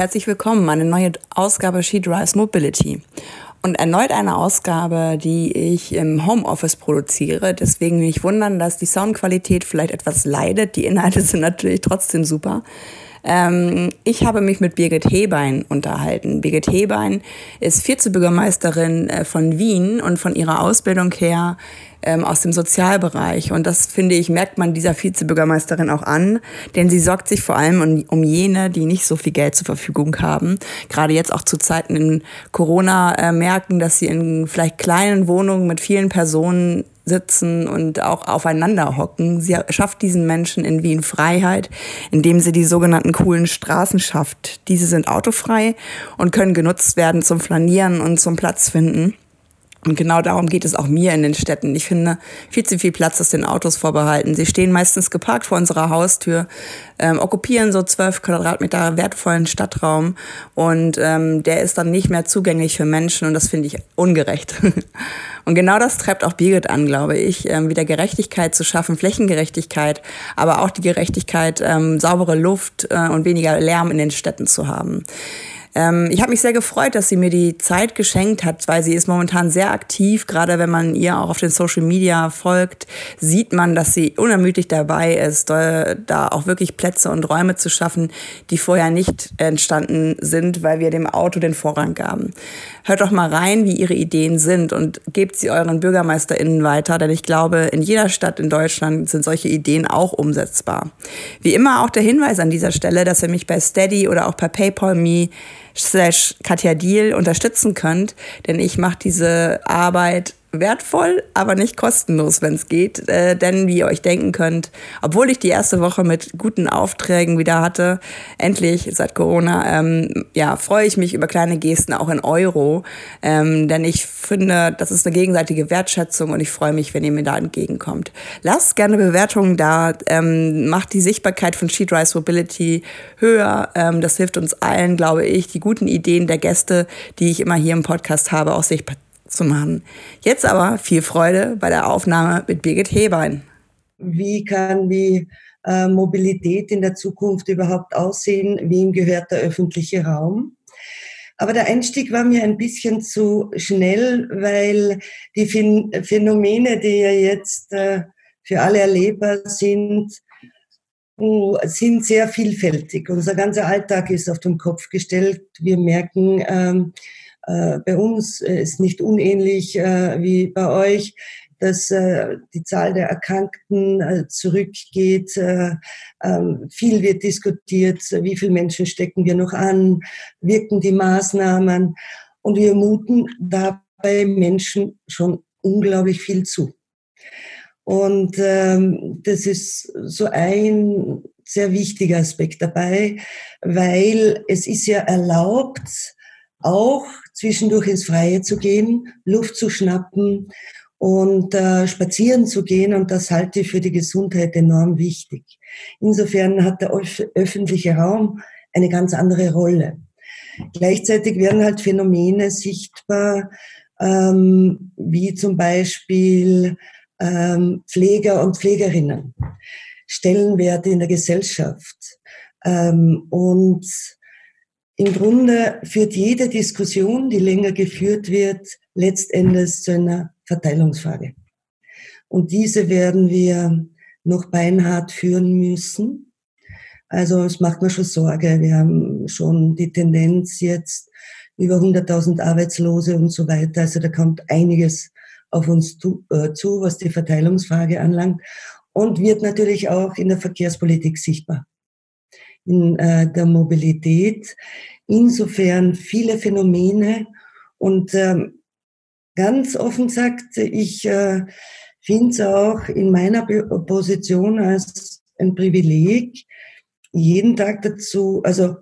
herzlich willkommen, eine neue Ausgabe She Drives Mobility. Und erneut eine Ausgabe, die ich im Homeoffice produziere. Deswegen nicht wundern, dass die Soundqualität vielleicht etwas leidet. Die Inhalte sind natürlich trotzdem super. Ähm, ich habe mich mit Birgit Hebein unterhalten. Birgit Hebein ist Vizebürgermeisterin äh, von Wien und von ihrer Ausbildung her ähm, aus dem Sozialbereich. Und das, finde ich, merkt man dieser Vizebürgermeisterin auch an, denn sie sorgt sich vor allem um, um jene, die nicht so viel Geld zur Verfügung haben. Gerade jetzt auch zu Zeiten in Corona äh, merken, dass sie in vielleicht kleinen Wohnungen mit vielen Personen sitzen und auch aufeinander hocken. Sie schafft diesen Menschen in Wien Freiheit, indem sie die sogenannten coolen Straßen schafft. Diese sind autofrei und können genutzt werden zum Flanieren und zum Platz finden. Und genau darum geht es auch mir in den Städten. Ich finde viel zu viel Platz ist den Autos vorbehalten. Sie stehen meistens geparkt vor unserer Haustür, ähm, okkupieren so zwölf Quadratmeter wertvollen Stadtraum und ähm, der ist dann nicht mehr zugänglich für Menschen und das finde ich ungerecht. und genau das treibt auch Birgit an, glaube ich, ähm, wieder Gerechtigkeit zu schaffen, Flächengerechtigkeit, aber auch die Gerechtigkeit, ähm, saubere Luft äh, und weniger Lärm in den Städten zu haben. Ähm, ich habe mich sehr gefreut, dass sie mir die Zeit geschenkt hat, weil sie ist momentan sehr aktiv. Gerade wenn man ihr auch auf den Social Media folgt, sieht man, dass sie unermüdlich dabei ist, da auch wirklich Plätze und Räume zu schaffen, die vorher nicht entstanden sind, weil wir dem Auto den Vorrang gaben. Hört doch mal rein, wie ihre Ideen sind und gebt sie euren BürgermeisterInnen weiter, denn ich glaube, in jeder Stadt in Deutschland sind solche Ideen auch umsetzbar. Wie immer auch der Hinweis an dieser Stelle, dass ihr mich bei Steady oder auch per PayPal Me slash Katja Deal unterstützen könnt, denn ich mache diese Arbeit wertvoll, aber nicht kostenlos, wenn es geht. Äh, denn wie ihr euch denken könnt, obwohl ich die erste Woche mit guten Aufträgen wieder hatte, endlich seit Corona, ähm, ja, freue ich mich über kleine Gesten auch in Euro. Ähm, denn ich finde, das ist eine gegenseitige Wertschätzung und ich freue mich, wenn ihr mir da entgegenkommt. Lasst gerne Bewertungen da, ähm, macht die Sichtbarkeit von Sheet Rise Mobility höher. Ähm, das hilft uns allen, glaube ich, die guten Ideen der Gäste, die ich immer hier im Podcast habe, auch sichtbar zu machen. Jetzt aber viel Freude bei der Aufnahme mit Birgit Hebein. Wie kann die äh, Mobilität in der Zukunft überhaupt aussehen? Wem gehört der öffentliche Raum? Aber der Einstieg war mir ein bisschen zu schnell, weil die Phänomene, die ja jetzt äh, für alle erlebbar sind, uh, sind sehr vielfältig. Unser ganzer Alltag ist auf den Kopf gestellt. Wir merken, ähm, äh, bei uns äh, ist nicht unähnlich äh, wie bei euch, dass die Zahl der Erkrankten zurückgeht. Ähm, viel wird diskutiert, wie viele Menschen stecken wir noch an, wirken die Maßnahmen und wir muten dabei Menschen schon unglaublich viel zu. Und ähm, das ist so ein sehr wichtiger Aspekt dabei, weil es ist ja erlaubt, auch zwischendurch ins Freie zu gehen, Luft zu schnappen und äh, spazieren zu gehen. Und das halte ich für die Gesundheit enorm wichtig. Insofern hat der öffentliche Raum eine ganz andere Rolle. Gleichzeitig werden halt Phänomene sichtbar, ähm, wie zum Beispiel ähm, Pfleger und Pflegerinnen, Stellenwerte in der Gesellschaft ähm, und im Grunde führt jede Diskussion, die länger geführt wird, letztendlich zu einer Verteilungsfrage. Und diese werden wir noch beinhart führen müssen. Also es macht mir schon Sorge. Wir haben schon die Tendenz jetzt über 100.000 Arbeitslose und so weiter. Also da kommt einiges auf uns zu, äh, zu, was die Verteilungsfrage anlangt und wird natürlich auch in der Verkehrspolitik sichtbar in äh, der Mobilität. Insofern viele Phänomene und ähm, ganz offen gesagt, ich äh, finde es auch in meiner Position als ein Privileg, jeden Tag dazu, also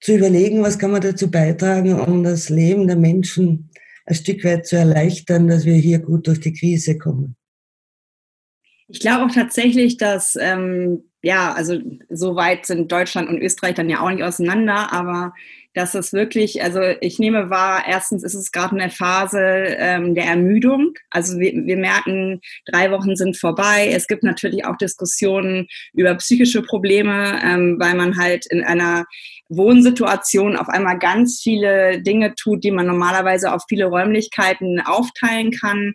zu überlegen, was kann man dazu beitragen, um das Leben der Menschen ein Stück weit zu erleichtern, dass wir hier gut durch die Krise kommen. Ich glaube auch tatsächlich, dass ähm, ja, also so weit sind Deutschland und Österreich dann ja auch nicht auseinander, aber dass es wirklich, also ich nehme wahr, erstens ist es gerade eine Phase ähm, der Ermüdung. Also wir, wir merken, drei Wochen sind vorbei. Es gibt natürlich auch Diskussionen über psychische Probleme, ähm, weil man halt in einer Wohnsituation auf einmal ganz viele Dinge tut, die man normalerweise auf viele Räumlichkeiten aufteilen kann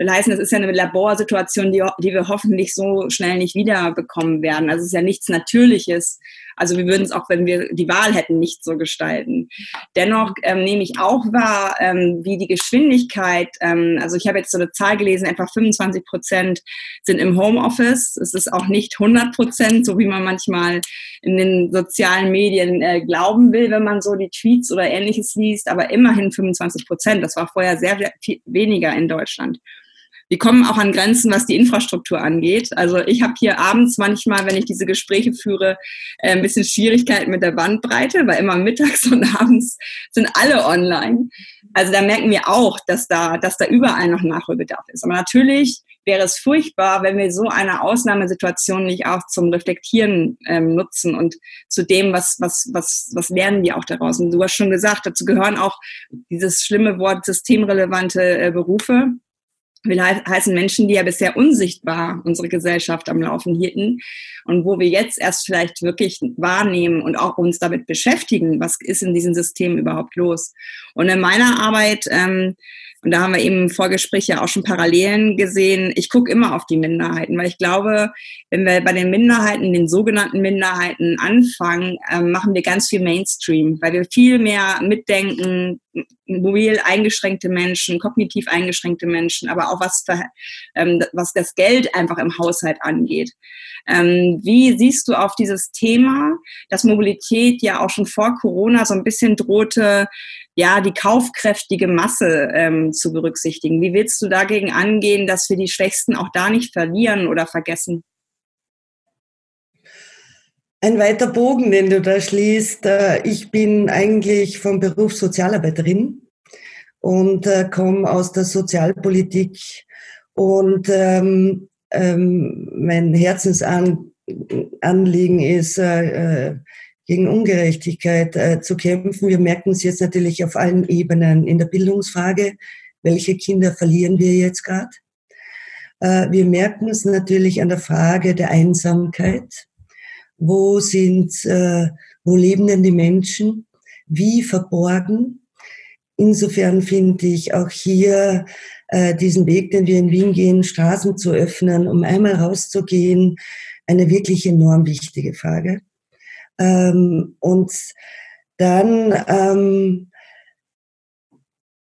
will heißen, das ist ja eine Laborsituation, die, die wir hoffentlich so schnell nicht wiederbekommen werden. Also es ist ja nichts Natürliches. Also wir würden es auch, wenn wir die Wahl hätten, nicht so gestalten. Dennoch ähm, nehme ich auch wahr, ähm, wie die Geschwindigkeit, ähm, also ich habe jetzt so eine Zahl gelesen, etwa 25 Prozent sind im Homeoffice. Es ist auch nicht 100 Prozent, so wie man manchmal in den sozialen Medien äh, glauben will, wenn man so die Tweets oder ähnliches liest, aber immerhin 25 Prozent. Das war vorher sehr, sehr viel weniger in Deutschland wir kommen auch an Grenzen, was die Infrastruktur angeht. Also ich habe hier abends manchmal, wenn ich diese Gespräche führe, äh, ein bisschen Schwierigkeiten mit der Bandbreite, weil immer mittags und abends sind alle online. Also da merken wir auch, dass da, dass da überall noch Nachholbedarf ist. Aber natürlich wäre es furchtbar, wenn wir so eine Ausnahmesituation nicht auch zum Reflektieren ähm, nutzen und zu dem, was, was, was, was lernen wir auch daraus. Und du hast schon gesagt, dazu gehören auch dieses schlimme Wort systemrelevante äh, Berufe will heißen Menschen, die ja bisher unsichtbar unsere Gesellschaft am Laufen hielten und wo wir jetzt erst vielleicht wirklich wahrnehmen und auch uns damit beschäftigen, was ist in diesem System überhaupt los. Und in meiner Arbeit ähm, und da haben wir eben im Vorgespräch ja auch schon Parallelen gesehen. Ich gucke immer auf die Minderheiten, weil ich glaube, wenn wir bei den Minderheiten, den sogenannten Minderheiten anfangen, äh, machen wir ganz viel Mainstream, weil wir viel mehr mitdenken, mobil eingeschränkte Menschen, kognitiv eingeschränkte Menschen, aber auch was, ähm, was das Geld einfach im Haushalt angeht. Ähm, wie siehst du auf dieses Thema, dass Mobilität ja auch schon vor Corona so ein bisschen drohte, ja, die kaufkräftige Masse ähm, zu berücksichtigen. Wie willst du dagegen angehen, dass wir die Schwächsten auch da nicht verlieren oder vergessen? Ein weiter Bogen, den du da schließt. Äh, ich bin eigentlich vom Beruf Sozialarbeiterin und äh, komme aus der Sozialpolitik und ähm, ähm, mein Herzensanliegen ist, äh, äh gegen Ungerechtigkeit äh, zu kämpfen. Wir merken es jetzt natürlich auf allen Ebenen. In der Bildungsfrage, welche Kinder verlieren wir jetzt gerade? Äh, wir merken es natürlich an der Frage der Einsamkeit. Wo sind, äh, wo leben denn die Menschen? Wie verborgen? Insofern finde ich auch hier äh, diesen Weg, den wir in Wien gehen, Straßen zu öffnen, um einmal rauszugehen, eine wirklich enorm wichtige Frage. Ähm, und dann ähm,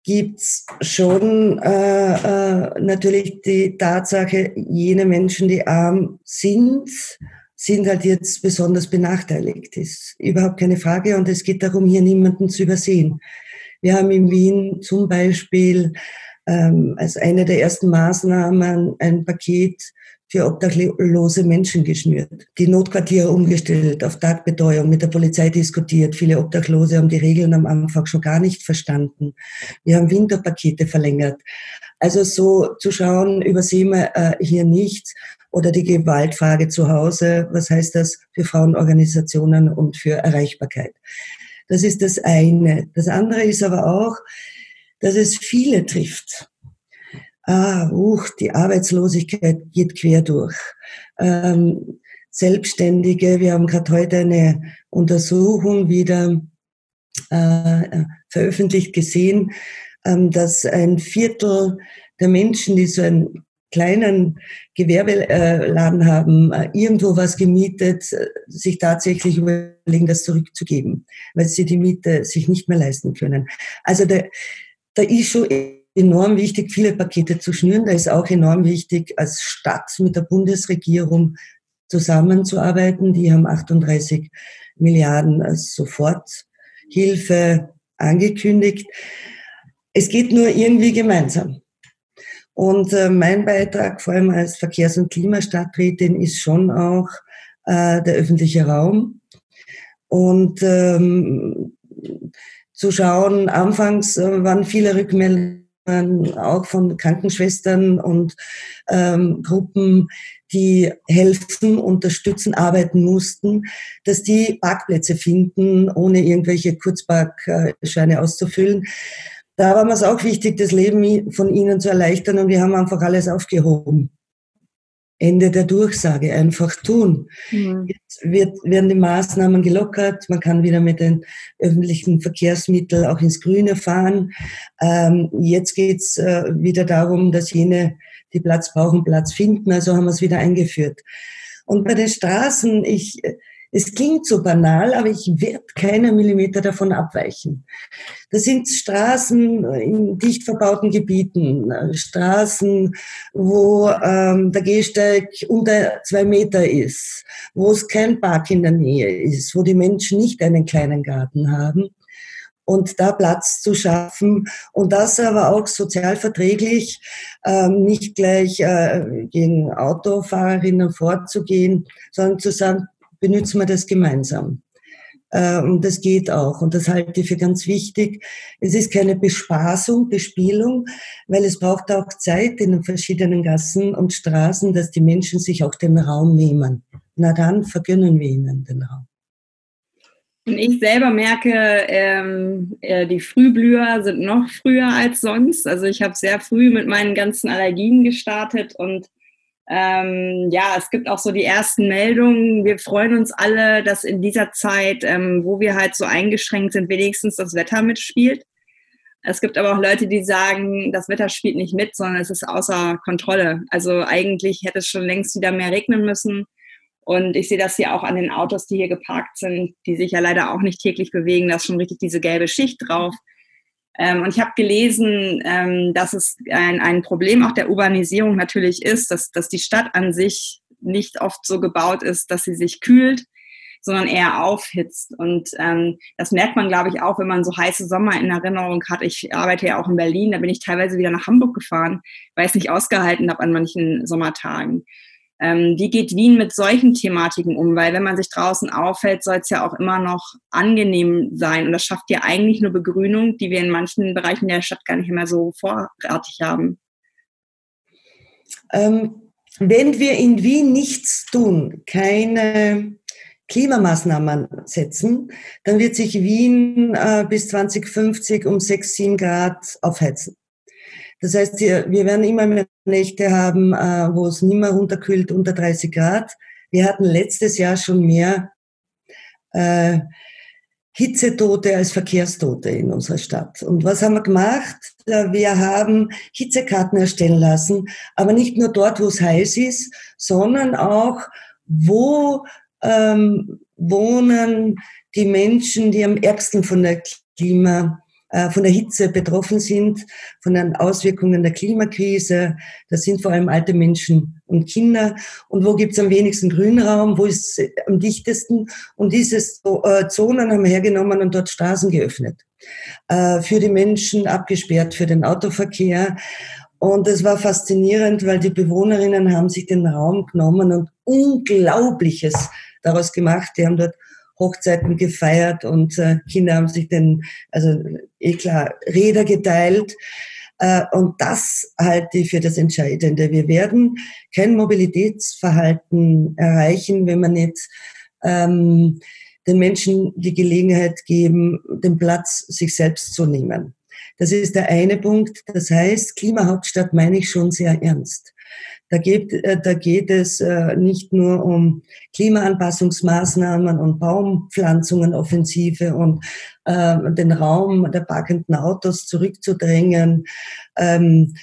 gibt's schon äh, äh, natürlich die Tatsache, jene Menschen, die arm sind, sind halt jetzt besonders benachteiligt. Ist überhaupt keine Frage und es geht darum, hier niemanden zu übersehen. Wir haben in Wien zum Beispiel ähm, als eine der ersten Maßnahmen ein Paket für obdachlose Menschen geschnürt, die Notquartiere umgestellt, auf Tagbetreuung mit der Polizei diskutiert. Viele Obdachlose haben die Regeln am Anfang schon gar nicht verstanden. Wir haben Winterpakete verlängert. Also so zu schauen, übersehen wir äh, hier nichts. Oder die Gewaltfrage zu Hause, was heißt das für Frauenorganisationen und für Erreichbarkeit. Das ist das eine. Das andere ist aber auch, dass es viele trifft ah, uch, die Arbeitslosigkeit geht quer durch. Ähm, Selbstständige, wir haben gerade heute eine Untersuchung wieder äh, veröffentlicht gesehen, ähm, dass ein Viertel der Menschen, die so einen kleinen Gewerbeladen haben, äh, irgendwo was gemietet, äh, sich tatsächlich überlegen, das zurückzugeben, weil sie die Miete sich nicht mehr leisten können. Also da, da ist schon enorm wichtig, viele Pakete zu schnüren. Da ist auch enorm wichtig, als Stadt mit der Bundesregierung zusammenzuarbeiten. Die haben 38 Milliarden als Soforthilfe angekündigt. Es geht nur irgendwie gemeinsam. Und äh, mein Beitrag, vor allem als Verkehrs- und Klimastadträtin, ist schon auch äh, der öffentliche Raum. Und ähm, zu schauen, anfangs äh, waren viele Rückmeldungen auch von Krankenschwestern und ähm, Gruppen, die helfen, unterstützen, arbeiten mussten, dass die Parkplätze finden, ohne irgendwelche Kurzparkscheine auszufüllen. Da war es auch wichtig, das Leben von ihnen zu erleichtern und wir haben einfach alles aufgehoben. Ende der Durchsage, einfach tun. Mhm. Jetzt wird, werden die Maßnahmen gelockert, man kann wieder mit den öffentlichen Verkehrsmitteln auch ins Grüne fahren. Ähm, jetzt geht's äh, wieder darum, dass jene, die Platz brauchen, Platz finden, also haben wir es wieder eingeführt. Und bei den Straßen, ich, es klingt so banal, aber ich werde keinen Millimeter davon abweichen. Das sind Straßen in dicht verbauten Gebieten, Straßen, wo ähm, der Gehsteig unter zwei Meter ist, wo es kein Park in der Nähe ist, wo die Menschen nicht einen kleinen Garten haben und da Platz zu schaffen und das aber auch sozial verträglich, ähm, nicht gleich äh, gegen Autofahrerinnen vorzugehen, sondern zu sagen, benutzen wir das gemeinsam. Äh, und das geht auch. Und das halte ich für ganz wichtig. Es ist keine Bespaßung, Bespielung, weil es braucht auch Zeit in den verschiedenen Gassen und Straßen, dass die Menschen sich auch den Raum nehmen. Na dann vergönnen wir ihnen den Raum. Und ich selber merke, ähm, äh, die Frühblüher sind noch früher als sonst. Also ich habe sehr früh mit meinen ganzen Allergien gestartet und ähm, ja, es gibt auch so die ersten Meldungen. Wir freuen uns alle, dass in dieser Zeit, ähm, wo wir halt so eingeschränkt sind, wenigstens das Wetter mitspielt. Es gibt aber auch Leute, die sagen, das Wetter spielt nicht mit, sondern es ist außer Kontrolle. Also eigentlich hätte es schon längst wieder mehr regnen müssen. Und ich sehe das hier auch an den Autos, die hier geparkt sind, die sich ja leider auch nicht täglich bewegen. Da ist schon richtig diese gelbe Schicht drauf. Ähm, und ich habe gelesen, ähm, dass es ein, ein Problem auch der Urbanisierung natürlich ist, dass, dass die Stadt an sich nicht oft so gebaut ist, dass sie sich kühlt, sondern eher aufhitzt. Und ähm, das merkt man, glaube ich, auch, wenn man so heiße Sommer in Erinnerung hat. Ich arbeite ja auch in Berlin, da bin ich teilweise wieder nach Hamburg gefahren, weil ich es nicht ausgehalten habe an manchen Sommertagen. Ähm, wie geht Wien mit solchen Thematiken um? Weil wenn man sich draußen aufhält, soll es ja auch immer noch angenehm sein. Und das schafft ja eigentlich nur Begrünung, die wir in manchen Bereichen der Stadt gar nicht mehr so vorratig haben. Ähm, wenn wir in Wien nichts tun, keine Klimamaßnahmen setzen, dann wird sich Wien äh, bis 2050 um 6, 7 Grad aufheizen. Das heißt, wir werden immer mehr Nächte haben, äh, wo es nicht mehr runterkühlt unter 30 Grad. Wir hatten letztes Jahr schon mehr äh, Hitzetote als Verkehrstote in unserer Stadt. Und was haben wir gemacht? Wir haben Hitzekarten erstellen lassen, aber nicht nur dort, wo es heiß ist, sondern auch, wo ähm, wohnen die Menschen, die am ärgsten von der Klima äh, von der Hitze betroffen sind, von den Auswirkungen der Klimakrise. Das sind vor allem alte Menschen und Kinder. Und wo gibt es am wenigsten Grünraum? Wo ist am dichtesten? Und diese äh, Zonen haben wir hergenommen und dort Straßen geöffnet. Äh, für die Menschen abgesperrt, für den Autoverkehr. Und es war faszinierend, weil die Bewohnerinnen haben sich den Raum genommen und Unglaubliches daraus gemacht. Die haben dort Hochzeiten gefeiert und äh, Kinder haben sich den, also eh klar, Räder geteilt. Äh, und das halte ich für das Entscheidende. Wir werden kein Mobilitätsverhalten erreichen, wenn man nicht ähm, den Menschen die Gelegenheit geben, den Platz sich selbst zu nehmen. Das ist der eine Punkt. Das heißt, Klimahauptstadt meine ich schon sehr ernst. Da geht, äh, da geht es äh, nicht nur um Klimaanpassungsmaßnahmen und Baumpflanzungen, Offensive und äh, den Raum der parkenden Autos zurückzudrängen, ähm,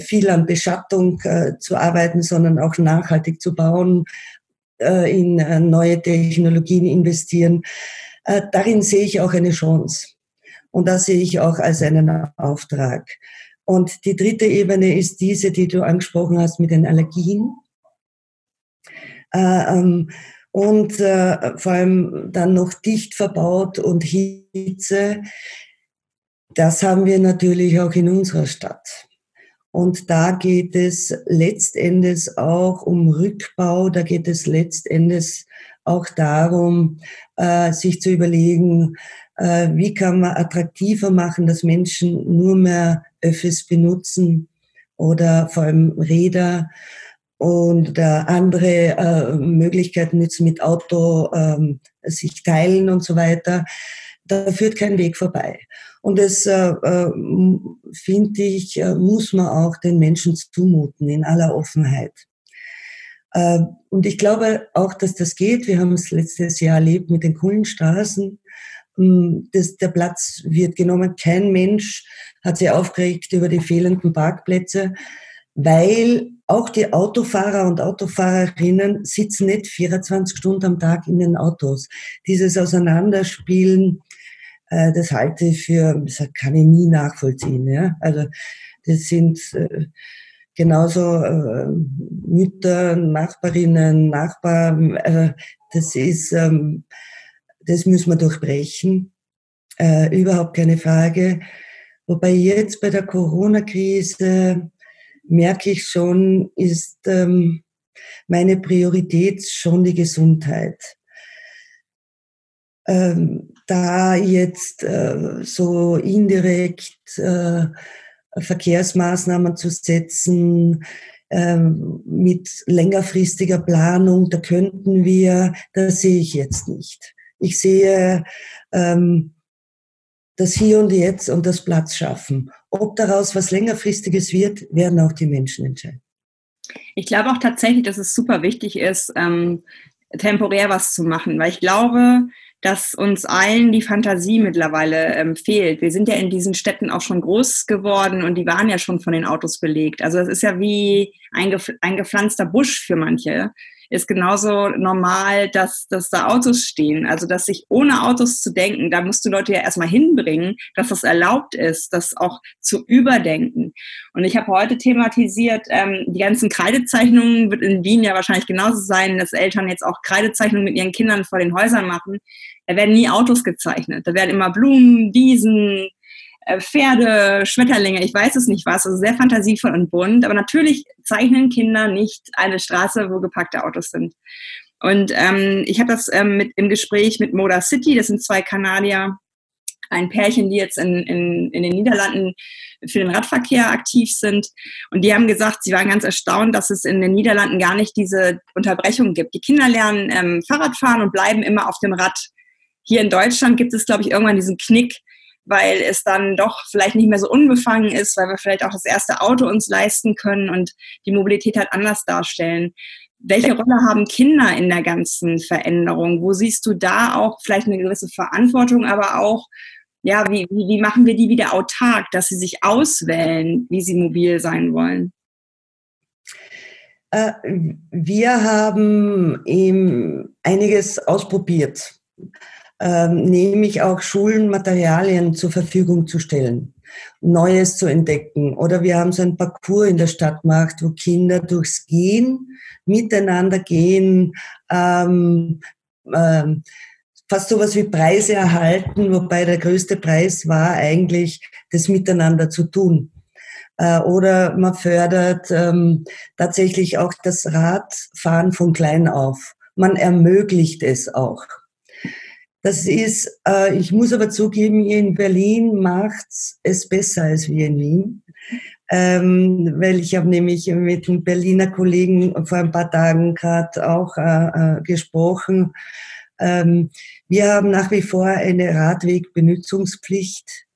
viel an Beschattung zu arbeiten, sondern auch nachhaltig zu bauen, in neue Technologien investieren. Darin sehe ich auch eine Chance. Und das sehe ich auch als einen Auftrag. Und die dritte Ebene ist diese, die du angesprochen hast mit den Allergien. Äh, ähm, und äh, vor allem dann noch dicht verbaut und Hitze. Das haben wir natürlich auch in unserer Stadt. Und da geht es letztendlich auch um Rückbau, da geht es letztendlich auch darum, äh, sich zu überlegen, wie kann man attraktiver machen, dass Menschen nur mehr Öffis benutzen oder vor allem Räder. und andere äh, Möglichkeiten jetzt mit Auto ähm, sich teilen und so weiter. Da führt kein Weg vorbei. Und das äh, äh, finde ich, äh, muss man auch den Menschen zumuten in aller Offenheit. Äh, und ich glaube auch, dass das geht. Wir haben es letztes Jahr erlebt mit den Kohlenstraßen. Ähm, das, der Platz wird genommen. Kein Mensch hat sich aufgeregt über die fehlenden Parkplätze, weil auch die Autofahrer und Autofahrerinnen sitzen nicht 24 Stunden am Tag in den Autos. Dieses Auseinanderspielen, äh, das halte ich für, das kann ich nie nachvollziehen. Ja? Also das sind äh, genauso äh, Mütter, Nachbarinnen, Nachbarn. Das ist, ähm, das müssen wir durchbrechen. Äh, überhaupt keine Frage. Wobei jetzt bei der Corona-Krise merke ich schon, ist ähm, meine Priorität schon die Gesundheit. Ähm, da jetzt äh, so indirekt äh, Verkehrsmaßnahmen zu setzen, ähm, mit längerfristiger Planung, da könnten wir, das sehe ich jetzt nicht. Ich sehe ähm, das Hier und Jetzt und das Platz schaffen. Ob daraus was längerfristiges wird, werden auch die Menschen entscheiden. Ich glaube auch tatsächlich, dass es super wichtig ist, ähm, temporär was zu machen, weil ich glaube, dass uns allen die Fantasie mittlerweile ähm, fehlt. Wir sind ja in diesen Städten auch schon groß geworden und die waren ja schon von den Autos belegt. Also es ist ja wie ein, ein gepflanzter Busch für manche ist genauso normal, dass, dass da Autos stehen. Also, dass sich ohne Autos zu denken, da musst du Leute ja erstmal hinbringen, dass das erlaubt ist, das auch zu überdenken. Und ich habe heute thematisiert, ähm, die ganzen Kreidezeichnungen wird in Wien ja wahrscheinlich genauso sein, dass Eltern jetzt auch Kreidezeichnungen mit ihren Kindern vor den Häusern machen. Da werden nie Autos gezeichnet. Da werden immer Blumen, Wiesen, Pferde, Schmetterlinge, ich weiß es nicht was, also sehr fantasievoll und bunt. Aber natürlich zeichnen Kinder nicht eine Straße, wo gepackte Autos sind. Und ähm, ich habe das ähm, mit, im Gespräch mit Moda City, das sind zwei Kanadier, ein Pärchen, die jetzt in, in, in den Niederlanden für den Radverkehr aktiv sind. Und die haben gesagt, sie waren ganz erstaunt, dass es in den Niederlanden gar nicht diese Unterbrechung gibt. Die Kinder lernen ähm, Fahrradfahren und bleiben immer auf dem Rad. Hier in Deutschland gibt es, glaube ich, irgendwann diesen Knick, weil es dann doch vielleicht nicht mehr so unbefangen ist, weil wir vielleicht auch das erste Auto uns leisten können und die Mobilität halt anders darstellen. Welche Rolle haben Kinder in der ganzen Veränderung? Wo siehst du da auch vielleicht eine gewisse Verantwortung, aber auch, ja, wie, wie, machen wir die wieder autark, dass sie sich auswählen, wie sie mobil sein wollen? Äh, wir haben eben einiges ausprobiert ähm, nämlich auch Schulen Materialien zur Verfügung zu stellen, Neues zu entdecken. Oder wir haben so ein Parcours in der Stadt gemacht, wo Kinder durchs Gehen, miteinander gehen, ähm, ähm, fast sowas wie Preise erhalten, wobei der größte Preis war eigentlich, das miteinander zu tun. Äh, oder man fördert ähm, tatsächlich auch das Radfahren von klein auf. Man ermöglicht es auch. Das ist, äh, ich muss aber zugeben, hier in Berlin macht's es besser als wir in Wien. Ähm, weil ich habe nämlich mit einem Berliner Kollegen vor ein paar Tagen gerade auch äh, äh, gesprochen. Ähm, wir haben nach wie vor eine Radwegbenutzungspflicht.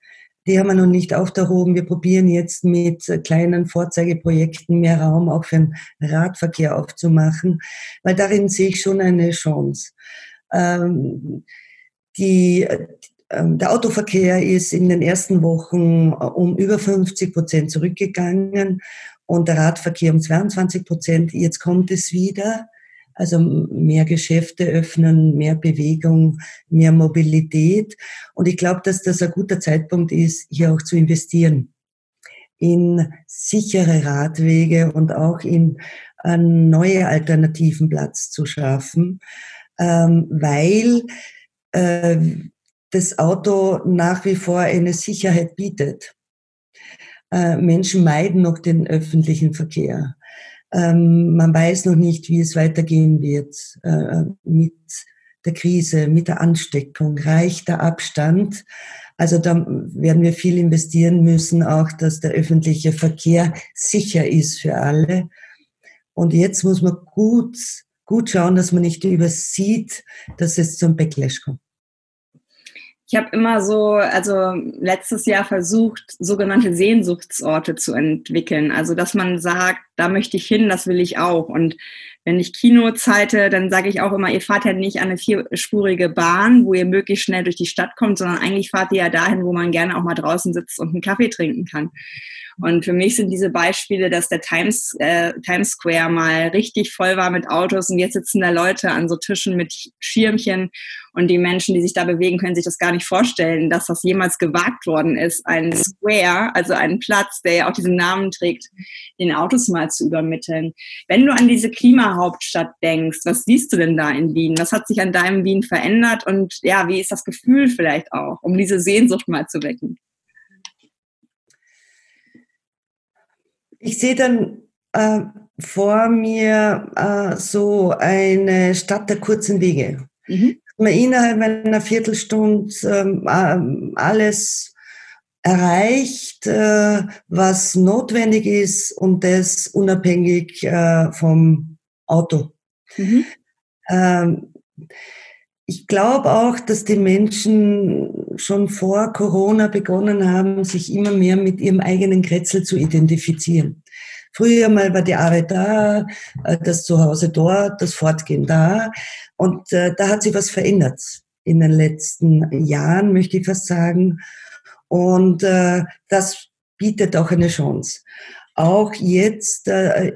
Die haben wir noch nicht aufgehoben. Wir probieren jetzt mit kleinen Vorzeigeprojekten mehr Raum auch für den Radverkehr aufzumachen, weil darin sehe ich schon eine Chance. Ähm, die, ähm, der Autoverkehr ist in den ersten Wochen äh, um über 50 Prozent zurückgegangen und der Radverkehr um 22 Prozent. Jetzt kommt es wieder. Also mehr Geschäfte öffnen, mehr Bewegung, mehr Mobilität. Und ich glaube, dass das ein guter Zeitpunkt ist, hier auch zu investieren in sichere Radwege und auch in neue Alternativen Platz zu schaffen, ähm, weil äh, das Auto nach wie vor eine Sicherheit bietet. Äh, Menschen meiden noch den öffentlichen Verkehr. Ähm, man weiß noch nicht, wie es weitergehen wird äh, mit der Krise, mit der Ansteckung. Reicht der Abstand? Also da werden wir viel investieren müssen, auch dass der öffentliche Verkehr sicher ist für alle. Und jetzt muss man gut, gut schauen, dass man nicht übersieht, dass es zum Backlash kommt. Ich habe immer so, also letztes Jahr versucht, sogenannte Sehnsuchtsorte zu entwickeln. Also, dass man sagt, da möchte ich hin, das will ich auch. Und wenn ich Kino zeite, dann sage ich auch immer, ihr fahrt ja nicht an eine vierspurige Bahn, wo ihr möglichst schnell durch die Stadt kommt, sondern eigentlich fahrt ihr ja dahin, wo man gerne auch mal draußen sitzt und einen Kaffee trinken kann. Und für mich sind diese Beispiele, dass der Times, äh, Times Square mal richtig voll war mit Autos und jetzt sitzen da Leute an so Tischen mit Schirmchen und die Menschen, die sich da bewegen, können sich das gar nicht vorstellen, dass das jemals gewagt worden ist, einen Square, also einen Platz, der ja auch diesen Namen trägt, den Autos mal zu übermitteln. Wenn du an diese Klimahauptstadt denkst, was siehst du denn da in Wien? Was hat sich an deinem Wien verändert und ja, wie ist das Gefühl vielleicht auch, um diese Sehnsucht mal zu wecken? Ich sehe dann äh, vor mir äh, so eine Stadt der kurzen Wege. Mhm. Man innerhalb einer Viertelstunde ähm, äh, alles erreicht, äh, was notwendig ist und das unabhängig äh, vom Auto. Mhm. Ähm, ich glaube auch, dass die Menschen schon vor Corona begonnen haben, sich immer mehr mit ihrem eigenen Kretzel zu identifizieren. Früher mal war die Arbeit da, äh, das Zuhause dort, das Fortgehen da. Und äh, da hat sich was verändert in den letzten Jahren, möchte ich fast sagen. Und äh, das bietet auch eine Chance. Auch jetzt äh,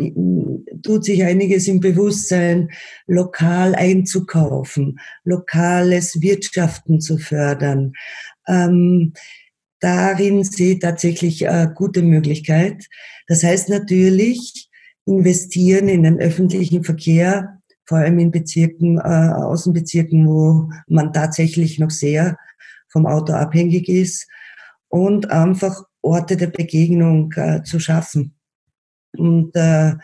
tut sich einiges im Bewusstsein, lokal einzukaufen, lokales Wirtschaften zu fördern. Ähm, darin sehe ich tatsächlich eine gute Möglichkeit. Das heißt natürlich, investieren in den öffentlichen Verkehr, vor allem in Bezirken, äh, Außenbezirken, wo man tatsächlich noch sehr vom Auto abhängig ist und einfach Orte der Begegnung äh, zu schaffen. Und äh,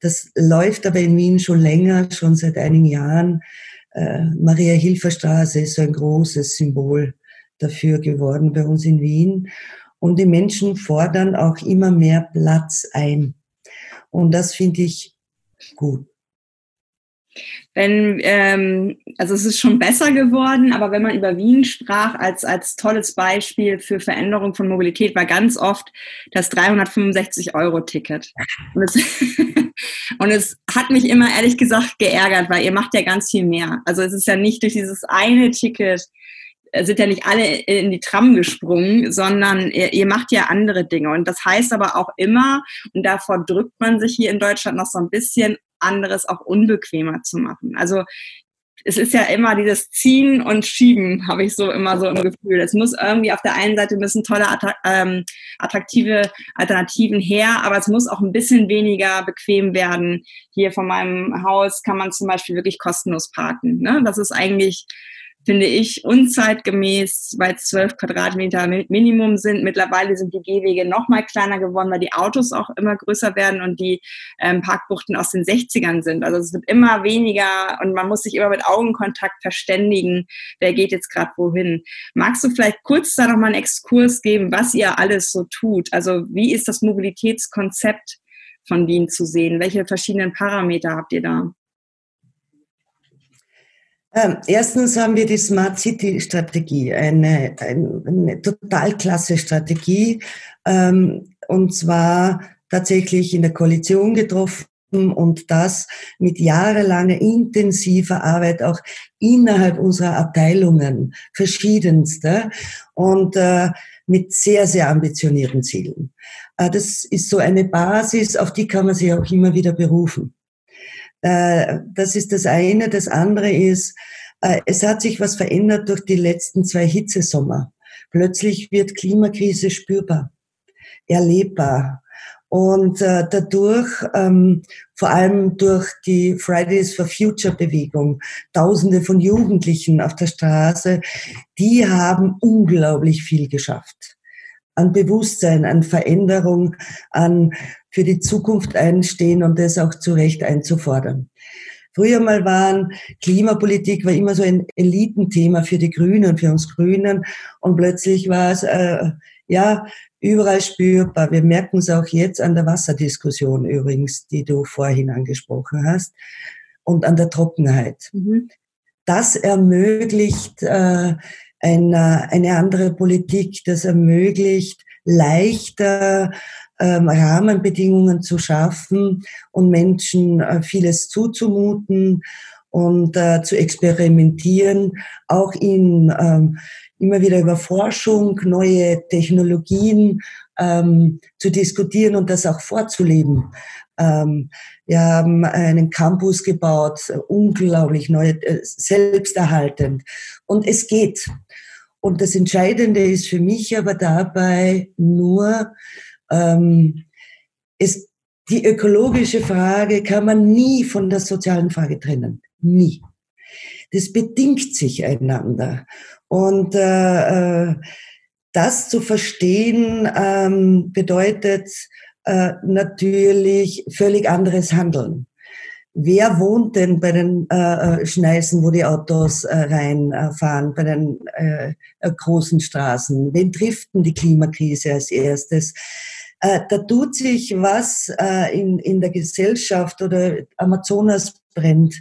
das läuft aber in Wien schon länger, schon seit einigen Jahren. Äh, Maria-Hilfer-Straße ist so ein großes Symbol dafür geworden bei uns in Wien. Und die Menschen fordern auch immer mehr Platz ein. Und das finde ich gut wenn, ähm, also es ist schon besser geworden, aber wenn man über Wien sprach als, als tolles Beispiel für Veränderung von Mobilität, war ganz oft das 365-Euro-Ticket. Und und es hat mich immer ehrlich gesagt geärgert, weil ihr macht ja ganz viel mehr. Also es ist ja nicht durch dieses eine Ticket, äh, sind ja nicht alle in die Tram gesprungen, sondern ihr, ihr, macht ja andere Dinge. Und das heißt aber auch immer, und davor drückt man sich hier in Deutschland noch so ein bisschen, anderes auch unbequemer zu machen. Also es ist ja immer dieses Ziehen und Schieben, habe ich so immer so im Gefühl. Es muss irgendwie auf der einen Seite müssen tolle, ähm, attraktive Alternativen her, aber es muss auch ein bisschen weniger bequem werden. Hier von meinem Haus kann man zum Beispiel wirklich kostenlos parken. Ne? Das ist eigentlich finde ich, unzeitgemäß, weil es zwölf Quadratmeter Minimum sind. Mittlerweile sind die Gehwege noch mal kleiner geworden, weil die Autos auch immer größer werden und die ähm, Parkbuchten aus den 60ern sind. Also es wird immer weniger und man muss sich immer mit Augenkontakt verständigen, wer geht jetzt gerade wohin. Magst du vielleicht kurz da noch mal einen Exkurs geben, was ihr alles so tut? Also wie ist das Mobilitätskonzept von Wien zu sehen? Welche verschiedenen Parameter habt ihr da? Ähm, erstens haben wir die Smart City Strategie, eine, eine, eine total klasse Strategie, ähm, und zwar tatsächlich in der Koalition getroffen und das mit jahrelanger intensiver Arbeit auch innerhalb unserer Abteilungen, verschiedenste und äh, mit sehr, sehr ambitionierten Zielen. Äh, das ist so eine Basis, auf die kann man sich auch immer wieder berufen. Äh, das ist das eine. Das andere ist, äh, es hat sich was verändert durch die letzten zwei Hitzesommer. Plötzlich wird Klimakrise spürbar, erlebbar. Und äh, dadurch, ähm, vor allem durch die Fridays for Future Bewegung, Tausende von Jugendlichen auf der Straße, die haben unglaublich viel geschafft. An Bewusstsein, an Veränderung, an für die Zukunft einstehen und das auch zu Recht einzufordern. Früher mal waren Klimapolitik war immer so ein Elitenthema für die Grünen, für uns Grünen. Und plötzlich war es äh, ja überall spürbar. Wir merken es auch jetzt an der Wasserdiskussion übrigens, die du vorhin angesprochen hast, und an der Trockenheit. Mhm. Das ermöglicht äh, eine, eine andere Politik, das ermöglicht leichter ähm, Rahmenbedingungen zu schaffen und Menschen äh, vieles zuzumuten und äh, zu experimentieren, auch in ähm, immer wieder über Forschung, neue Technologien ähm, zu diskutieren und das auch vorzuleben. Ähm, wir haben einen Campus gebaut, unglaublich neu, äh, selbsterhaltend. Und es geht. Und das Entscheidende ist für mich aber dabei nur, ähm, ist die ökologische Frage kann man nie von der sozialen Frage trennen. Nie. Das bedingt sich einander. Und äh, äh, das zu verstehen ähm, bedeutet äh, natürlich völlig anderes Handeln. Wer wohnt denn bei den äh, äh, Schneisen, wo die Autos äh, reinfahren, bei den äh, äh, großen Straßen? Wen trifft denn die Klimakrise als erstes? Äh, da tut sich was in, in der Gesellschaft oder Amazonas brennt.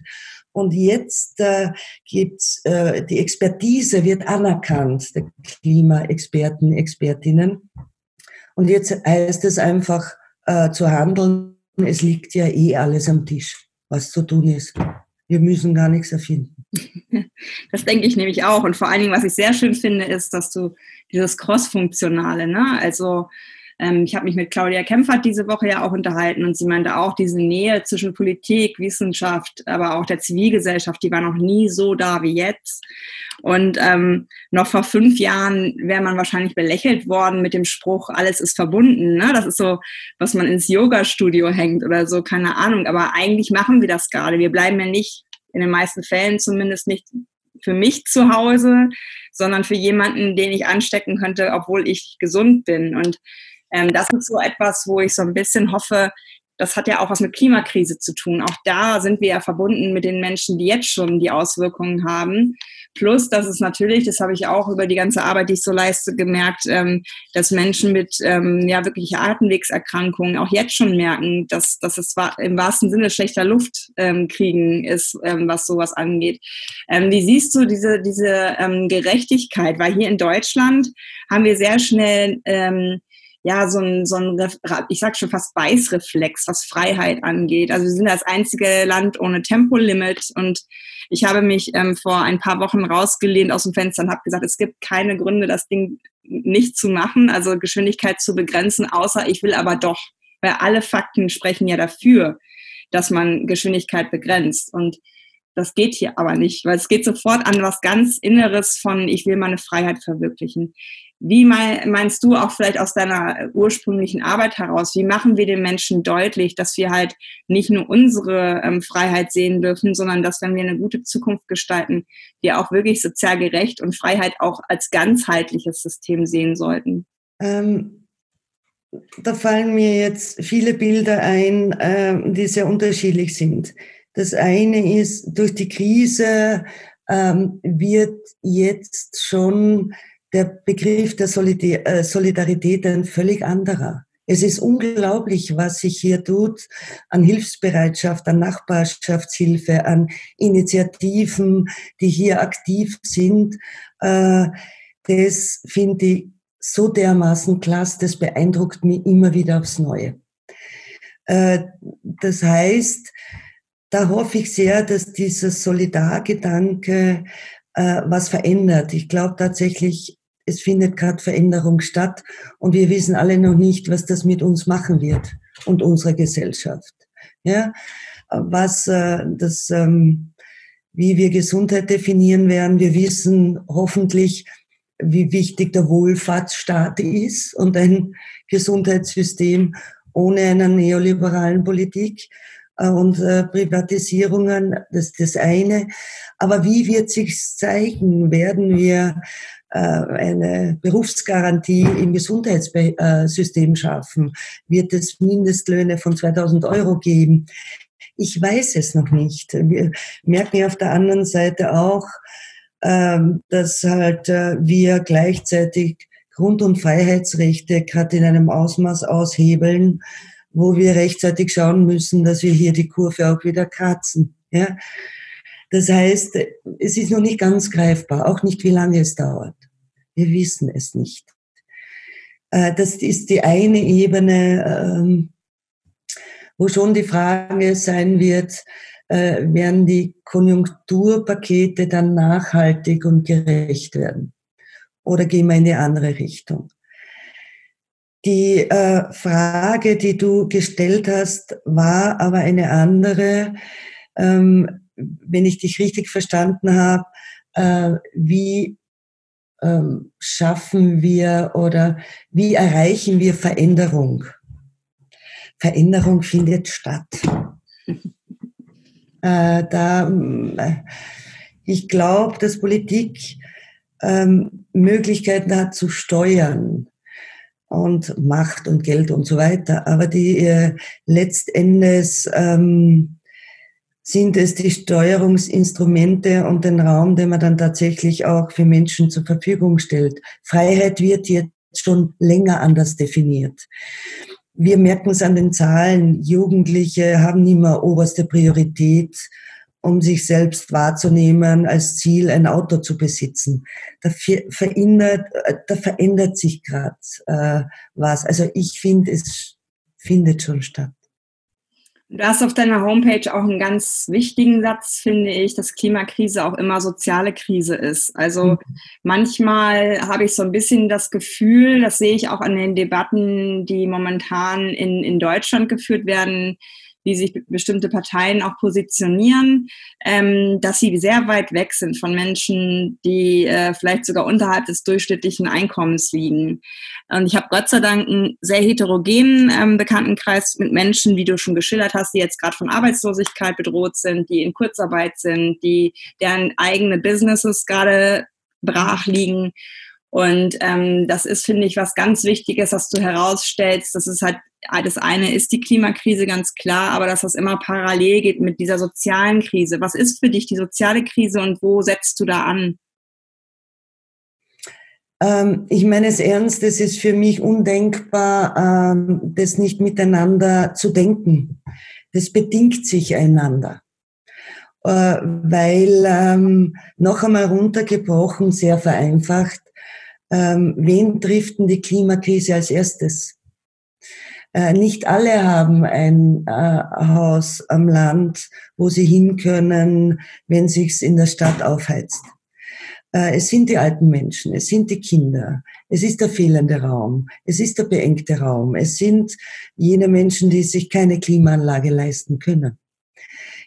Und jetzt äh, gibt's äh, die Expertise wird anerkannt, der Klimaexperten, Expertinnen. Und jetzt heißt es einfach äh, zu handeln. Es liegt ja eh alles am Tisch was zu tun ist. Wir müssen gar nichts erfinden. Das denke ich nämlich auch. Und vor allen Dingen, was ich sehr schön finde, ist, dass du dieses Cross-Funktionale, ne? also ähm, ich habe mich mit Claudia Kempfert diese Woche ja auch unterhalten und sie meinte auch, diese Nähe zwischen Politik, Wissenschaft, aber auch der Zivilgesellschaft, die war noch nie so da wie jetzt. Und ähm, noch vor fünf Jahren wäre man wahrscheinlich belächelt worden mit dem Spruch, alles ist verbunden. Ne? Das ist so, was man ins Yoga-Studio hängt oder so, keine Ahnung. Aber eigentlich machen wir das gerade. Wir bleiben ja nicht, in den meisten Fällen zumindest nicht für mich zu Hause, sondern für jemanden, den ich anstecken könnte, obwohl ich gesund bin. Und ähm, das ist so etwas, wo ich so ein bisschen hoffe, das hat ja auch was mit Klimakrise zu tun. Auch da sind wir ja verbunden mit den Menschen, die jetzt schon die Auswirkungen haben. Plus, dass es natürlich, das habe ich auch über die ganze Arbeit, die ich so leiste, gemerkt, ähm, dass Menschen mit ähm, ja wirklich Atemwegserkrankungen auch jetzt schon merken, dass, dass es im wahrsten Sinne schlechter Luft ähm, kriegen ist, was sowas angeht. Wie siehst du diese, diese Gerechtigkeit? Weil hier in Deutschland haben wir sehr schnell ja, so ein, so ein, ich sag schon fast Beißreflex, was Freiheit angeht. Also wir sind das einzige Land ohne Tempolimit und ich habe mich ähm, vor ein paar Wochen rausgelehnt aus dem Fenster und habe gesagt, es gibt keine Gründe, das Ding nicht zu machen, also Geschwindigkeit zu begrenzen, außer ich will aber doch, weil alle Fakten sprechen ja dafür, dass man Geschwindigkeit begrenzt und das geht hier aber nicht, weil es geht sofort an was ganz Inneres von, ich will meine Freiheit verwirklichen. Wie meinst du auch vielleicht aus deiner ursprünglichen Arbeit heraus, wie machen wir den Menschen deutlich, dass wir halt nicht nur unsere ähm, Freiheit sehen dürfen, sondern dass, wenn wir eine gute Zukunft gestalten, wir auch wirklich sozial gerecht und Freiheit auch als ganzheitliches System sehen sollten? Ähm, da fallen mir jetzt viele Bilder ein, äh, die sehr unterschiedlich sind. Das eine ist, durch die Krise ähm, wird jetzt schon der Begriff der äh, Solidarität ein völlig anderer. Es ist unglaublich, was sich hier tut an Hilfsbereitschaft, an Nachbarschaftshilfe, an Initiativen, die hier aktiv sind. Äh, das finde ich so dermaßen klasse, das beeindruckt mich immer wieder aufs Neue. Äh, das heißt, da hoffe ich sehr, dass dieser Solidargedanke was verändert. Ich glaube tatsächlich, es findet gerade Veränderung statt und wir wissen alle noch nicht, was das mit uns machen wird und unserer Gesellschaft. Ja, was äh, das, ähm, wie wir Gesundheit definieren werden. Wir wissen hoffentlich, wie wichtig der Wohlfahrtsstaat ist und ein Gesundheitssystem ohne einer neoliberalen Politik und äh, Privatisierungen, das ist das eine. Aber wie wird sich zeigen? Werden wir äh, eine Berufsgarantie im Gesundheitssystem schaffen? Wird es Mindestlöhne von 2000 Euro geben? Ich weiß es noch nicht. Wir merken ja auf der anderen Seite auch, ähm, dass halt äh, wir gleichzeitig Grund- und Freiheitsrechte gerade in einem Ausmaß aushebeln, wo wir rechtzeitig schauen müssen, dass wir hier die Kurve auch wieder kratzen. Ja? Das heißt, es ist noch nicht ganz greifbar, auch nicht, wie lange es dauert. Wir wissen es nicht. Äh, das ist die eine Ebene, ähm, wo schon die Frage sein wird, äh, werden die Konjunkturpakete dann nachhaltig und gerecht werden? Oder gehen wir in die andere Richtung? Die äh, Frage, die du gestellt hast, war aber eine andere. Ähm, wenn ich dich richtig verstanden habe, äh, wie ähm, schaffen wir oder wie erreichen wir Veränderung? Veränderung findet statt. Äh, da, äh, ich glaube, dass Politik ähm, Möglichkeiten hat zu steuern und Macht und Geld und so weiter. Aber die äh, letztendes ähm, sind es die Steuerungsinstrumente und den Raum, den man dann tatsächlich auch für Menschen zur Verfügung stellt. Freiheit wird jetzt schon länger anders definiert. Wir merken es an den Zahlen. Jugendliche haben nicht mehr oberste Priorität, um sich selbst wahrzunehmen, als Ziel ein Auto zu besitzen. Da verändert, da verändert sich gerade äh, was. Also ich finde, es findet schon statt. Du hast auf deiner Homepage auch einen ganz wichtigen Satz, finde ich, dass Klimakrise auch immer soziale Krise ist. Also mhm. manchmal habe ich so ein bisschen das Gefühl, das sehe ich auch an den Debatten, die momentan in, in Deutschland geführt werden, wie sich bestimmte Parteien auch positionieren, ähm, dass sie sehr weit weg sind von Menschen, die äh, vielleicht sogar unterhalb des durchschnittlichen Einkommens liegen. Und ich habe Gott sei Dank einen sehr heterogenen ähm, Bekanntenkreis mit Menschen, wie du schon geschildert hast, die jetzt gerade von Arbeitslosigkeit bedroht sind, die in Kurzarbeit sind, die deren eigene Businesses gerade brach liegen. Und ähm, das ist, finde ich, was ganz Wichtiges, dass du herausstellst. Das ist halt, das eine ist die Klimakrise ganz klar, aber dass das immer parallel geht mit dieser sozialen Krise. Was ist für dich die soziale Krise und wo setzt du da an? Ähm, ich meine es ernst, es ist für mich undenkbar, ähm, das nicht miteinander zu denken. Das bedingt sich einander. Äh, weil ähm, noch einmal runtergebrochen, sehr vereinfacht, ähm, wen trifft denn die Klimakrise als erstes? Äh, nicht alle haben ein äh, Haus am Land, wo sie hin können, wenn sich's in der Stadt aufheizt. Äh, es sind die alten Menschen, es sind die Kinder, es ist der fehlende Raum, es ist der beengte Raum, es sind jene Menschen, die sich keine Klimaanlage leisten können.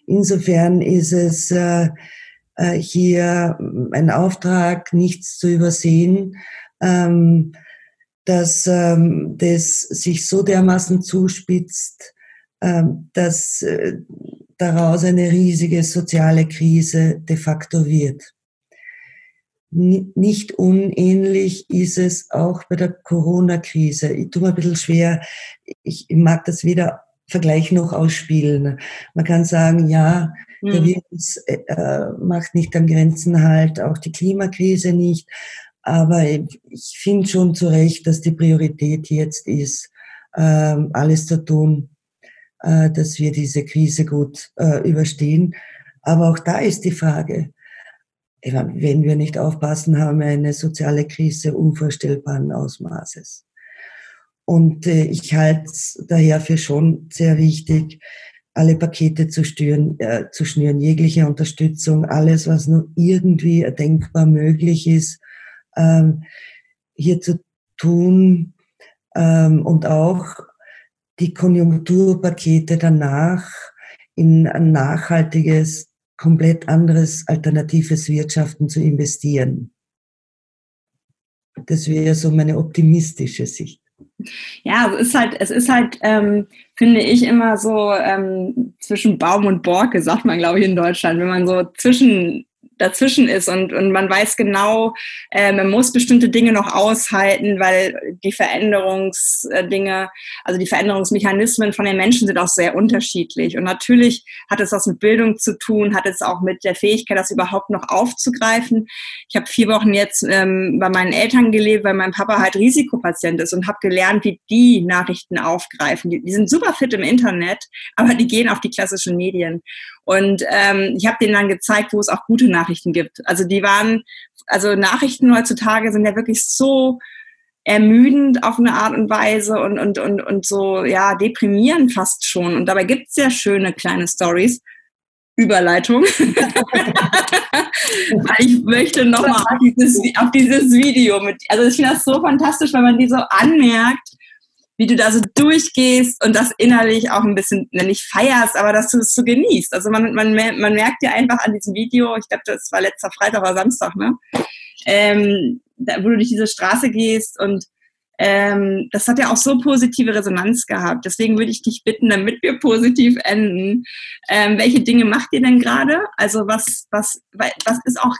Insofern ist es äh, hier ein Auftrag, nichts zu übersehen, ähm, dass ähm, das sich so dermaßen zuspitzt, ähm, dass äh, daraus eine riesige soziale Krise de facto wird. Nicht unähnlich ist es auch bei der Corona-Krise. Ich tue mir ein bisschen schwer, ich mag das weder Vergleich noch ausspielen. Man kann sagen, ja, der mhm. Virus äh, macht nicht an Grenzen halt, auch die Klimakrise nicht. Aber ich finde schon zu Recht, dass die Priorität jetzt ist, äh, alles zu tun, äh, dass wir diese Krise gut äh, überstehen. Aber auch da ist die Frage, wenn wir nicht aufpassen, haben wir eine soziale Krise unvorstellbaren Ausmaßes. Und äh, ich halte es daher für schon sehr wichtig, alle Pakete zu, stüren, äh, zu schnüren, jegliche Unterstützung, alles, was nur irgendwie denkbar möglich ist, ähm, hier zu tun ähm, und auch die Konjunkturpakete danach in ein nachhaltiges, komplett anderes, alternatives Wirtschaften zu investieren. Das wäre so meine optimistische Sicht. Ja, es ist halt, es ist halt, ähm, finde ich, immer so ähm, zwischen Baum und Borke, sagt man, glaube ich, in Deutschland. Wenn man so zwischen dazwischen ist und, und man weiß genau, äh, man muss bestimmte Dinge noch aushalten, weil die Veränderungsdinge, also die Veränderungsmechanismen von den Menschen sind auch sehr unterschiedlich. Und natürlich hat es was mit Bildung zu tun, hat es auch mit der Fähigkeit, das überhaupt noch aufzugreifen. Ich habe vier Wochen jetzt ähm, bei meinen Eltern gelebt, weil mein Papa halt Risikopatient ist und habe gelernt, wie die Nachrichten aufgreifen. Die, die sind super fit im Internet, aber die gehen auf die klassischen Medien. Und ähm, ich habe denen dann gezeigt, wo es auch gute Nachrichten gibt. Also die waren, also Nachrichten heutzutage sind ja wirklich so ermüdend auf eine Art und Weise und, und, und, und so, ja, deprimierend fast schon. Und dabei gibt es ja schöne kleine Stories. Überleitung. ich möchte nochmal auf dieses, auf dieses Video mit, also ich finde das so fantastisch, wenn man die so anmerkt, wie du da so durchgehst und das innerlich auch ein bisschen, nicht feierst, aber dass du es so genießt. Also man, man, man merkt dir einfach an diesem Video, ich glaube, das war letzter Freitag oder Samstag, ne? Ähm, da, wo du durch diese Straße gehst und ähm, das hat ja auch so positive Resonanz gehabt. Deswegen würde ich dich bitten, damit wir positiv enden, ähm, welche Dinge macht ihr denn gerade? Also was, was, was ist auch,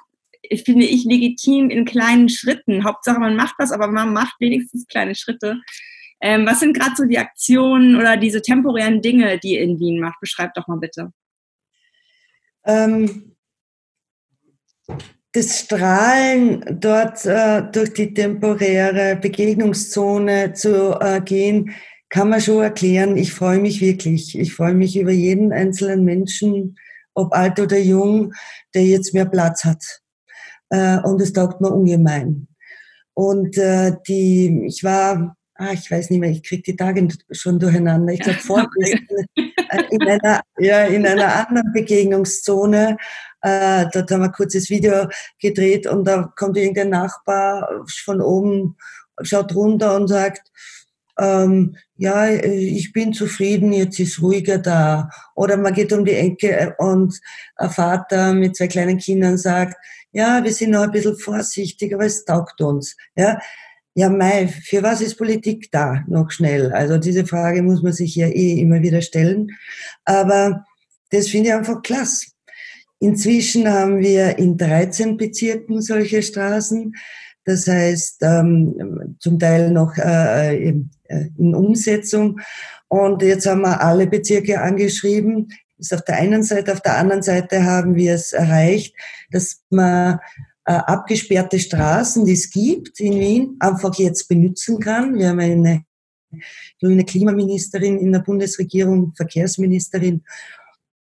finde ich, legitim in kleinen Schritten? Hauptsache man macht was, aber man macht wenigstens kleine Schritte. Ähm, was sind gerade so die Aktionen oder diese temporären Dinge, die ihr in Wien macht? Beschreibt doch mal bitte. Ähm, das Strahlen dort äh, durch die temporäre Begegnungszone zu äh, gehen, kann man schon erklären. Ich freue mich wirklich. Ich freue mich über jeden einzelnen Menschen, ob alt oder jung, der jetzt mehr Platz hat. Äh, und es taugt mir ungemein. Und äh, die, ich war ah, ich weiß nicht mehr, ich kriege die Tage schon durcheinander. Ich glaube, vorgestern äh, in einer, ja, in einer anderen Begegnungszone, äh, dort haben wir ein kurzes Video gedreht und da kommt irgendein Nachbar von oben, schaut runter und sagt, ähm, ja, ich bin zufrieden, jetzt ist ruhiger da. Oder man geht um die Ecke und ein Vater mit zwei kleinen Kindern sagt, ja, wir sind noch ein bisschen vorsichtig, aber es taugt uns. Ja, ja, Mai, für was ist Politik da? Noch schnell. Also diese Frage muss man sich ja eh immer wieder stellen. Aber das finde ich einfach klasse. Inzwischen haben wir in 13 Bezirken solche Straßen. Das heißt, ähm, zum Teil noch äh, in, äh, in Umsetzung. Und jetzt haben wir alle Bezirke angeschrieben. Das ist auf der einen Seite. Auf der anderen Seite haben wir es erreicht, dass man äh, abgesperrte Straßen, die es gibt in Wien, einfach jetzt benutzen kann. Wir haben eine grüne Klimaministerin in der Bundesregierung, Verkehrsministerin,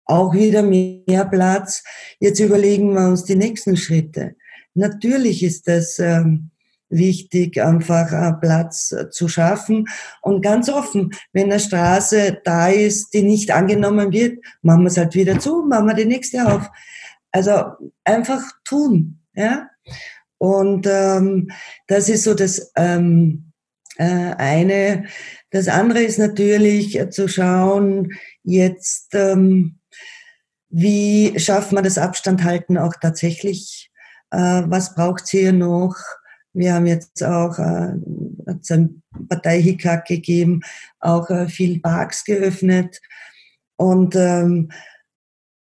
auch wieder mehr Platz. Jetzt überlegen wir uns die nächsten Schritte. Natürlich ist das ähm, wichtig, einfach äh, Platz äh, zu schaffen. Und ganz offen, wenn eine Straße da ist, die nicht angenommen wird, machen wir es halt wieder zu, machen wir die nächste auf. Also einfach tun. Ja? Und ähm, das ist so das ähm, äh, eine. Das andere ist natürlich äh, zu schauen, jetzt, ähm, wie schafft man das Abstandhalten auch tatsächlich? Äh, was braucht es hier noch? Wir haben jetzt auch äh, ein Parteihickhack gegeben, auch äh, viel Parks geöffnet. Und ähm,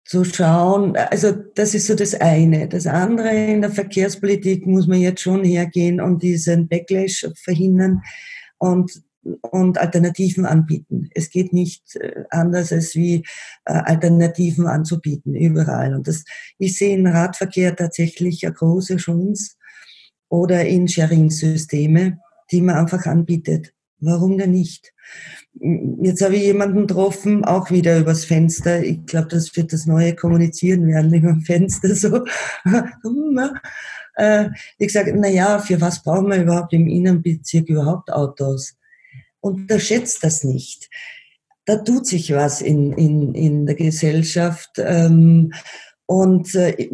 zu schauen, also das ist so das eine. Das andere in der Verkehrspolitik muss man jetzt schon hergehen und diesen Backlash verhindern und, und Alternativen anbieten. Es geht nicht äh, anders als wie äh, Alternativen anzubieten, überall. Und das, ich sehe im Radverkehr tatsächlich eine große Chance oder in Sharing-Systeme, die man einfach anbietet. Warum denn nicht? Jetzt habe ich jemanden getroffen, auch wieder übers Fenster. Ich glaube, das wird das neue Kommunizieren werden über dem Fenster so. Äh, ich sage, na für was brauchen wir überhaupt im Innenbezirk überhaupt Autos? Unterschätzt das nicht. Da tut sich was in, in, in der Gesellschaft. Ähm, und äh,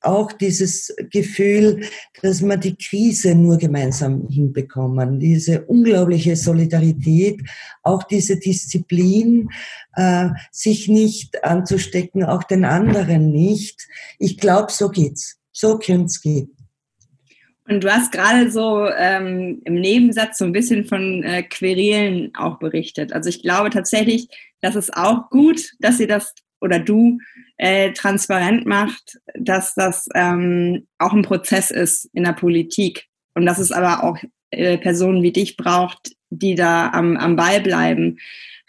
auch dieses Gefühl, dass man die Krise nur gemeinsam hinbekommen, diese unglaubliche Solidarität, auch diese Disziplin, äh, sich nicht anzustecken, auch den anderen nicht. Ich glaube, so geht's. So könnte gehen. Und du hast gerade so ähm, im Nebensatz so ein bisschen von äh, Querelen auch berichtet. Also ich glaube tatsächlich, dass es auch gut, dass ihr das oder du äh, transparent macht, dass das ähm, auch ein Prozess ist in der Politik und dass es aber auch äh, Personen wie dich braucht, die da am, am Ball bleiben.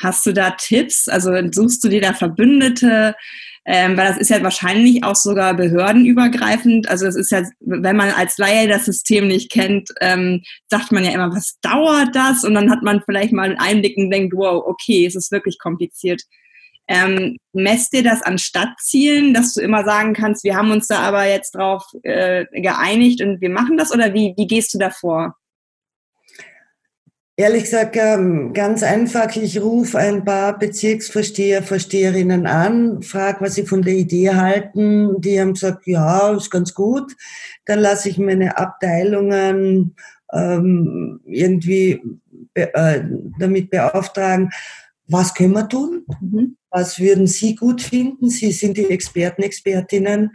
Hast du da Tipps? Also suchst du dir da Verbündete? Ähm, weil das ist ja wahrscheinlich auch sogar behördenübergreifend. Also es ist ja, wenn man als Laie das System nicht kennt, ähm, sagt man ja immer, was dauert das? Und dann hat man vielleicht mal einen Einblick und denkt, wow, okay, es ist wirklich kompliziert. Ähm, messt dir das an Stadtzielen, dass du immer sagen kannst, wir haben uns da aber jetzt drauf äh, geeinigt und wir machen das oder wie, wie gehst du da vor? Ehrlich gesagt, ähm, ganz einfach. Ich rufe ein paar Bezirksvorsteher, Vorsteherinnen an, frage, was sie von der Idee halten. Die haben gesagt, ja, ist ganz gut. Dann lasse ich meine Abteilungen ähm, irgendwie äh, damit beauftragen, was können wir tun? Mhm. Was würden Sie gut finden? Sie sind die Experten, Expertinnen.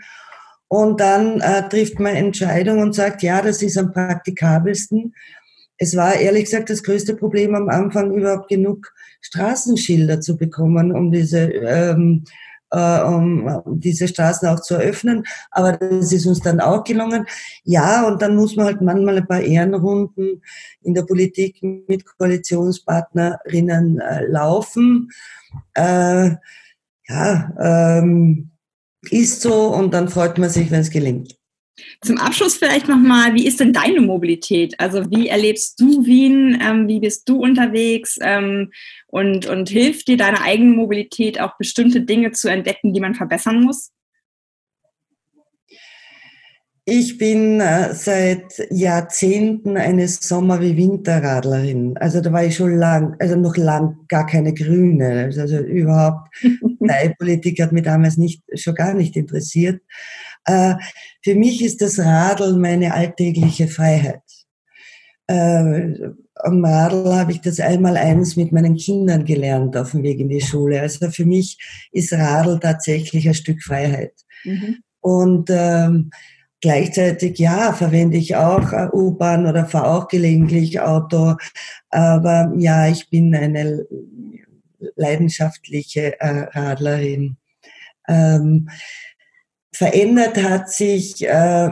Und dann äh, trifft man Entscheidung und sagt, ja, das ist am praktikabelsten es war ehrlich gesagt das größte Problem am Anfang, überhaupt genug Straßenschilder zu bekommen, um diese, ähm, äh, um diese Straßen auch zu eröffnen. Aber das ist uns dann auch gelungen. Ja, und dann muss man halt manchmal ein paar Ehrenrunden in der Politik mit Koalitionspartnerinnen äh, laufen. Äh, ja, ähm, ist so und dann freut man sich, wenn es gelingt. Zum Abschluss vielleicht nochmal, wie ist denn deine Mobilität? Also wie erlebst du Wien? Ähm, wie bist du unterwegs? Ähm, und, und hilft dir deine eigene Mobilität auch bestimmte Dinge zu entdecken, die man verbessern muss? Ich bin äh, seit Jahrzehnten eine Sommer- wie Winterradlerin. Also da war ich schon lang, also noch lang gar keine Grüne. Also, überhaupt, Politik hat mich damals nicht, schon gar nicht interessiert. Äh, für mich ist das Radeln meine alltägliche Freiheit. Äh, am Radl habe ich das einmal eins mit meinen Kindern gelernt auf dem Weg in die Schule. Also für mich ist Radl tatsächlich ein Stück Freiheit. Mhm. Und ähm, gleichzeitig, ja, verwende ich auch U-Bahn oder fahre auch gelegentlich Auto. Aber ja, ich bin eine leidenschaftliche äh, Radlerin. Ähm, verändert hat sich äh,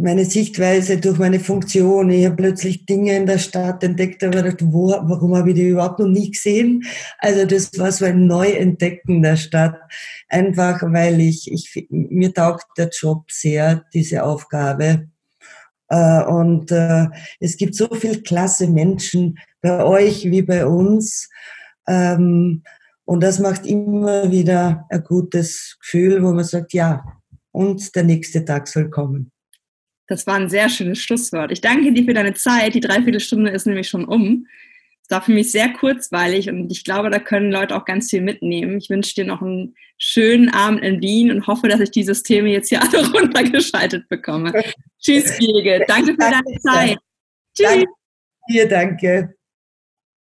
meine Sichtweise durch meine Funktion. Ich habe plötzlich Dinge in der Stadt entdeckt, aber gedacht, wo, warum habe ich die überhaupt noch nie gesehen? Also das war so ein Neuentdecken der Stadt. Einfach weil ich, ich mir taugt der Job sehr, diese Aufgabe. Äh, und äh, es gibt so viel klasse Menschen bei euch wie bei uns. Und das macht immer wieder ein gutes Gefühl, wo man sagt, ja, und der nächste Tag soll kommen. Das war ein sehr schönes Schlusswort. Ich danke dir für deine Zeit. Die Dreiviertelstunde ist nämlich schon um. Es war für mich sehr kurzweilig und ich glaube, da können Leute auch ganz viel mitnehmen. Ich wünsche dir noch einen schönen Abend in Wien und hoffe, dass ich die Systeme jetzt hier alle runtergeschaltet bekomme. Tschüss, Birgit. Danke für deine Zeit. Tschüss. Danke dir, danke.